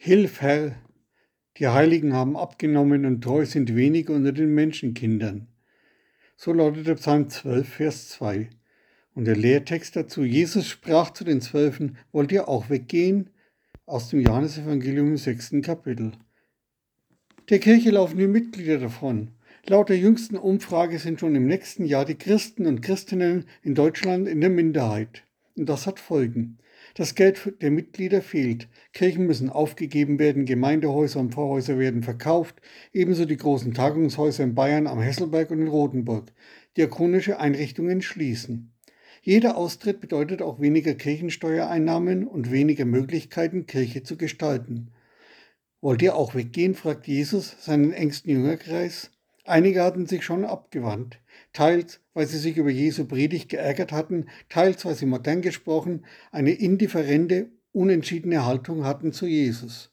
Hilf, Herr, die Heiligen haben abgenommen und treu sind wenige unter den Menschenkindern. So lautet der Psalm 12, Vers 2. Und der Lehrtext dazu, Jesus sprach zu den Zwölfen, wollt ihr auch weggehen? Aus dem Johannesevangelium im sechsten Kapitel. Der Kirche laufen die Mitglieder davon. Laut der jüngsten Umfrage sind schon im nächsten Jahr die Christen und Christinnen in Deutschland in der Minderheit. Und das hat Folgen. Das Geld der Mitglieder fehlt. Kirchen müssen aufgegeben werden, Gemeindehäuser und Pfarrhäuser werden verkauft, ebenso die großen Tagungshäuser in Bayern am Hesselberg und in Rothenburg. Diakonische Einrichtungen schließen. Jeder Austritt bedeutet auch weniger Kirchensteuereinnahmen und weniger Möglichkeiten, Kirche zu gestalten. Wollt ihr auch weggehen? fragt Jesus seinen engsten Jüngerkreis. Einige hatten sich schon abgewandt, teils weil sie sich über Jesu Predigt geärgert hatten, teils weil sie modern gesprochen eine indifferente, unentschiedene Haltung hatten zu Jesus.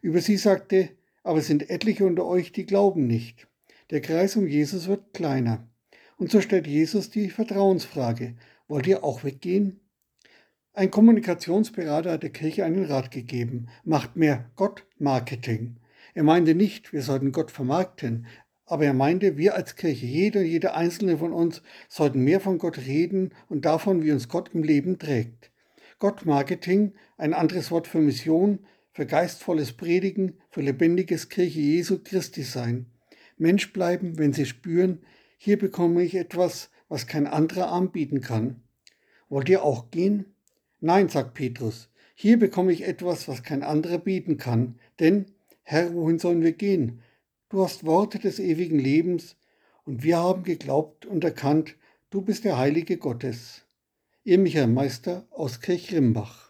Über sie sagte, aber es sind etliche unter euch, die glauben nicht. Der Kreis um Jesus wird kleiner. Und so stellt Jesus die Vertrauensfrage, wollt ihr auch weggehen? Ein Kommunikationsberater hat der Kirche einen Rat gegeben, macht mehr Gott-Marketing. Er meinte nicht, wir sollten Gott vermarkten, aber er meinte, wir als Kirche, jeder und jeder einzelne von uns, sollten mehr von Gott reden und davon, wie uns Gott im Leben trägt. Gott-Marketing, ein anderes Wort für Mission, für geistvolles Predigen, für lebendiges Kirche Jesu Christi sein. Mensch bleiben, wenn sie spüren, hier bekomme ich etwas, was kein anderer anbieten kann. Wollt ihr auch gehen? Nein, sagt Petrus, hier bekomme ich etwas, was kein anderer bieten kann. Denn, Herr, wohin sollen wir gehen? Du hast Worte des ewigen Lebens, und wir haben geglaubt und erkannt, du bist der Heilige Gottes. Ihr Michael Meister aus Kirchrimbach.